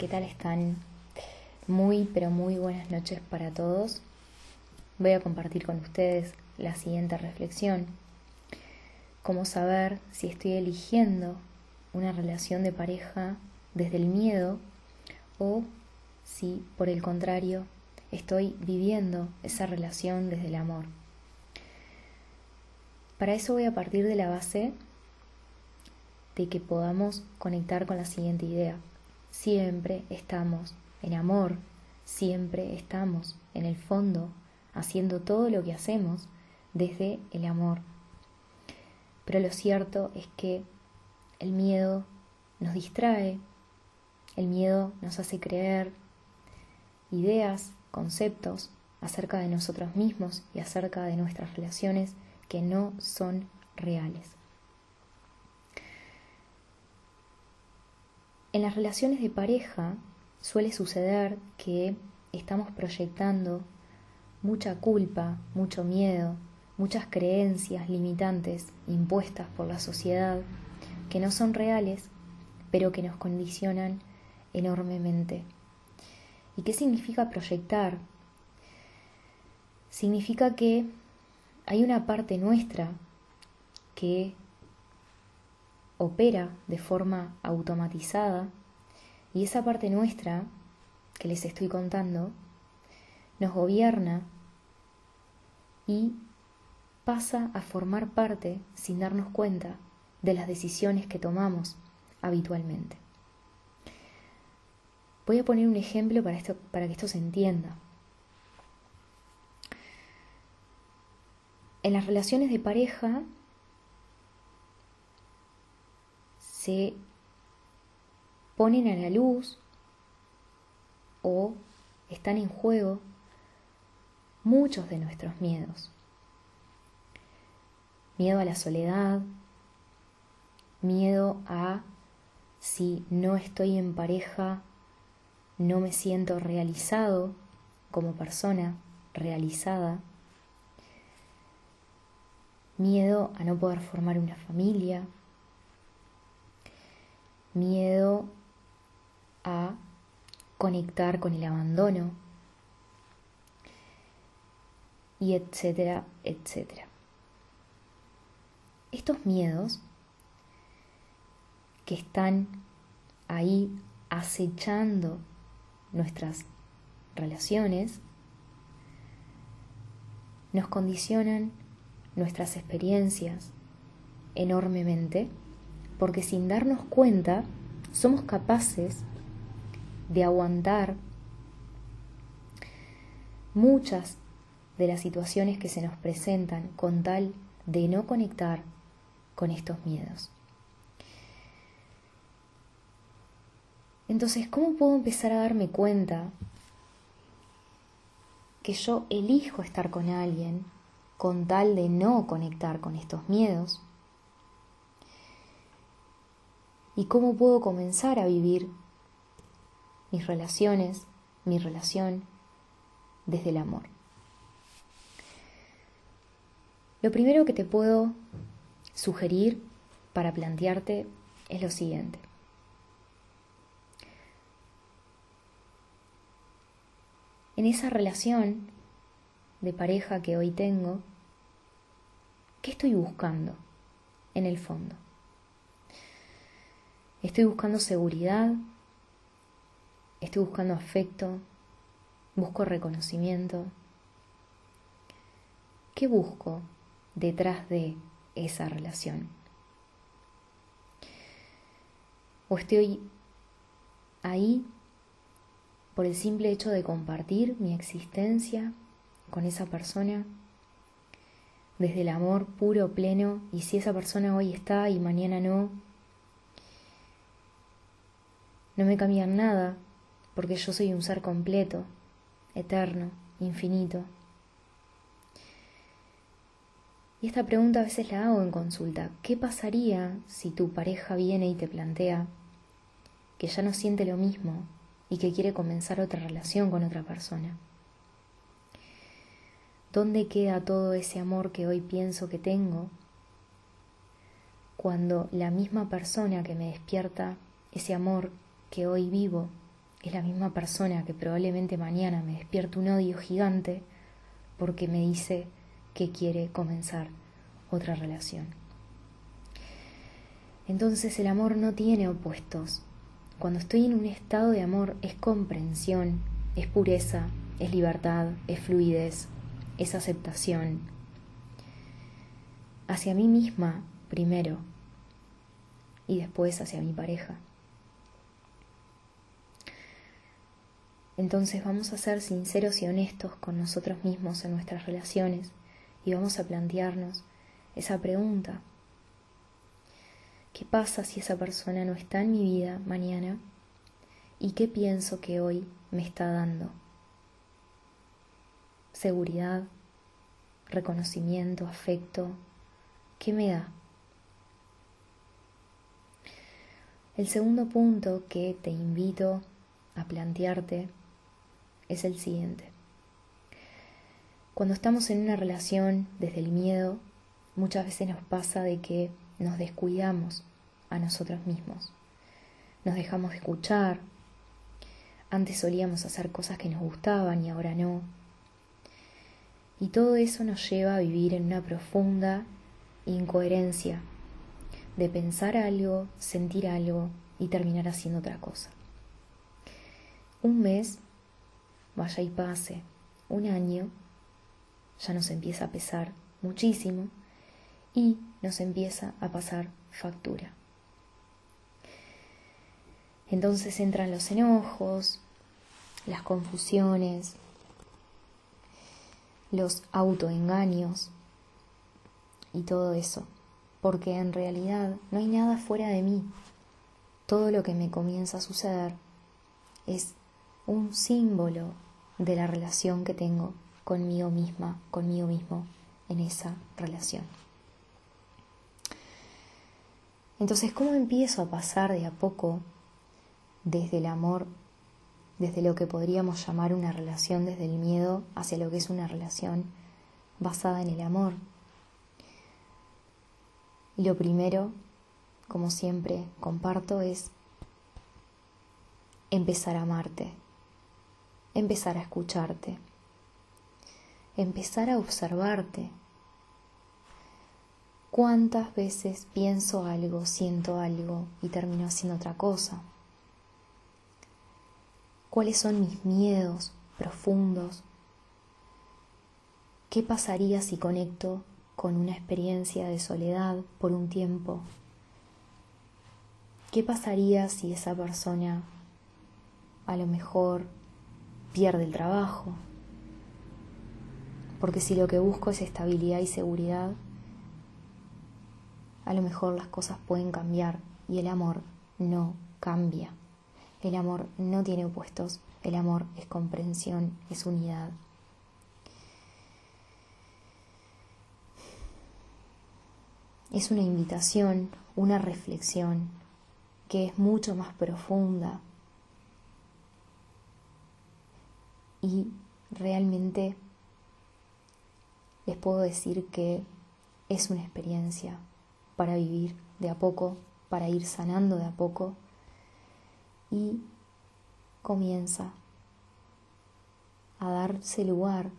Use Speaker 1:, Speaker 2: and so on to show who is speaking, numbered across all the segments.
Speaker 1: ¿qué tal están? Muy, pero muy buenas noches para todos. Voy a compartir con ustedes la siguiente reflexión. Cómo saber si estoy eligiendo una relación de pareja desde el miedo o si, por el contrario, estoy viviendo esa relación desde el amor. Para eso voy a partir de la base de que podamos conectar con la siguiente idea. Siempre estamos en amor, siempre estamos en el fondo haciendo todo lo que hacemos desde el amor. Pero lo cierto es que el miedo nos distrae, el miedo nos hace creer ideas, conceptos acerca de nosotros mismos y acerca de nuestras relaciones que no son reales. En las relaciones de pareja suele suceder que estamos proyectando mucha culpa, mucho miedo, muchas creencias limitantes impuestas por la sociedad que no son reales, pero que nos condicionan enormemente. ¿Y qué significa proyectar? Significa que hay una parte nuestra que opera de forma automatizada y esa parte nuestra que les estoy contando nos gobierna y pasa a formar parte sin darnos cuenta de las decisiones que tomamos habitualmente. Voy a poner un ejemplo para, esto, para que esto se entienda. En las relaciones de pareja se ponen a la luz o están en juego muchos de nuestros miedos. Miedo a la soledad, miedo a si no estoy en pareja, no me siento realizado como persona, realizada. Miedo a no poder formar una familia, miedo a conectar con el abandono y etcétera, etcétera. Estos miedos que están ahí acechando nuestras relaciones nos condicionan nuestras experiencias enormemente porque sin darnos cuenta somos capaces de aguantar muchas de las situaciones que se nos presentan con tal de no conectar con estos miedos. Entonces, ¿cómo puedo empezar a darme cuenta que yo elijo estar con alguien con tal de no conectar con estos miedos? Y cómo puedo comenzar a vivir mis relaciones, mi relación desde el amor. Lo primero que te puedo sugerir para plantearte es lo siguiente. En esa relación de pareja que hoy tengo, ¿qué estoy buscando en el fondo? Estoy buscando seguridad, estoy buscando afecto, busco reconocimiento. ¿Qué busco detrás de esa relación? ¿O estoy ahí por el simple hecho de compartir mi existencia con esa persona? Desde el amor puro, pleno, y si esa persona hoy está y mañana no, no me cambian nada, porque yo soy un ser completo, eterno, infinito. Y esta pregunta a veces la hago en consulta. ¿Qué pasaría si tu pareja viene y te plantea que ya no siente lo mismo y que quiere comenzar otra relación con otra persona? ¿Dónde queda todo ese amor que hoy pienso que tengo cuando la misma persona que me despierta ese amor que hoy vivo es la misma persona que probablemente mañana me despierte un odio gigante porque me dice que quiere comenzar otra relación. Entonces el amor no tiene opuestos. Cuando estoy en un estado de amor es comprensión, es pureza, es libertad, es fluidez, es aceptación. Hacia mí misma primero y después hacia mi pareja. Entonces vamos a ser sinceros y honestos con nosotros mismos en nuestras relaciones y vamos a plantearnos esa pregunta. ¿Qué pasa si esa persona no está en mi vida mañana? ¿Y qué pienso que hoy me está dando? Seguridad, reconocimiento, afecto, ¿qué me da? El segundo punto que te invito a plantearte es el siguiente. Cuando estamos en una relación desde el miedo, muchas veces nos pasa de que nos descuidamos a nosotros mismos. Nos dejamos de escuchar. Antes solíamos hacer cosas que nos gustaban y ahora no. Y todo eso nos lleva a vivir en una profunda incoherencia de pensar algo, sentir algo y terminar haciendo otra cosa. Un mes vaya y pase un año, ya nos empieza a pesar muchísimo y nos empieza a pasar factura. Entonces entran los enojos, las confusiones, los autoengaños y todo eso, porque en realidad no hay nada fuera de mí. Todo lo que me comienza a suceder es un símbolo de la relación que tengo conmigo misma, conmigo mismo en esa relación. Entonces, ¿cómo empiezo a pasar de a poco desde el amor, desde lo que podríamos llamar una relación desde el miedo, hacia lo que es una relación basada en el amor? Lo primero, como siempre comparto, es empezar a amarte, empezar a escucharte, empezar a observarte. ¿Cuántas veces pienso algo, siento algo y termino haciendo otra cosa? ¿Cuáles son mis miedos profundos? ¿Qué pasaría si conecto con una experiencia de soledad por un tiempo? ¿Qué pasaría si esa persona a lo mejor pierde el trabajo. Porque si lo que busco es estabilidad y seguridad, a lo mejor las cosas pueden cambiar y el amor no cambia. El amor no tiene opuestos, el amor es comprensión, es unidad. Es una invitación, una reflexión que es mucho más profunda y realmente les puedo decir que es una experiencia para vivir de a poco, para ir sanando de a poco y comienza a darse lugar,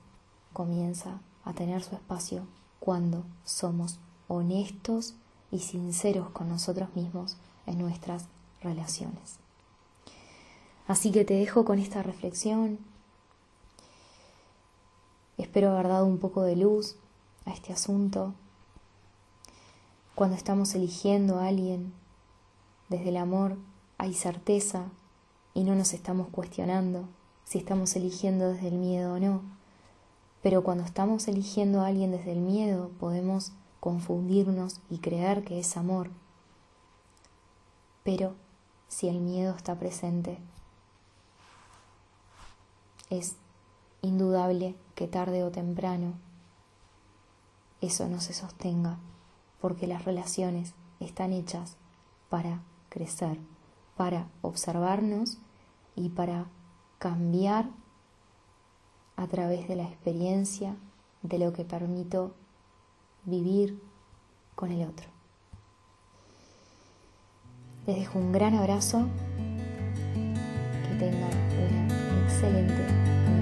Speaker 1: comienza a tener su espacio cuando somos honestos y sinceros con nosotros mismos en nuestras relaciones. Así que te dejo con esta reflexión, Espero haber dado un poco de luz a este asunto. Cuando estamos eligiendo a alguien desde el amor hay certeza y no nos estamos cuestionando si estamos eligiendo desde el miedo o no. Pero cuando estamos eligiendo a alguien desde el miedo podemos confundirnos y creer que es amor. Pero si el miedo está presente, es indudable que tarde o temprano eso no se sostenga, porque las relaciones están hechas para crecer, para observarnos y para cambiar a través de la experiencia de lo que permito vivir con el otro. Les dejo un gran abrazo, que tengan una excelente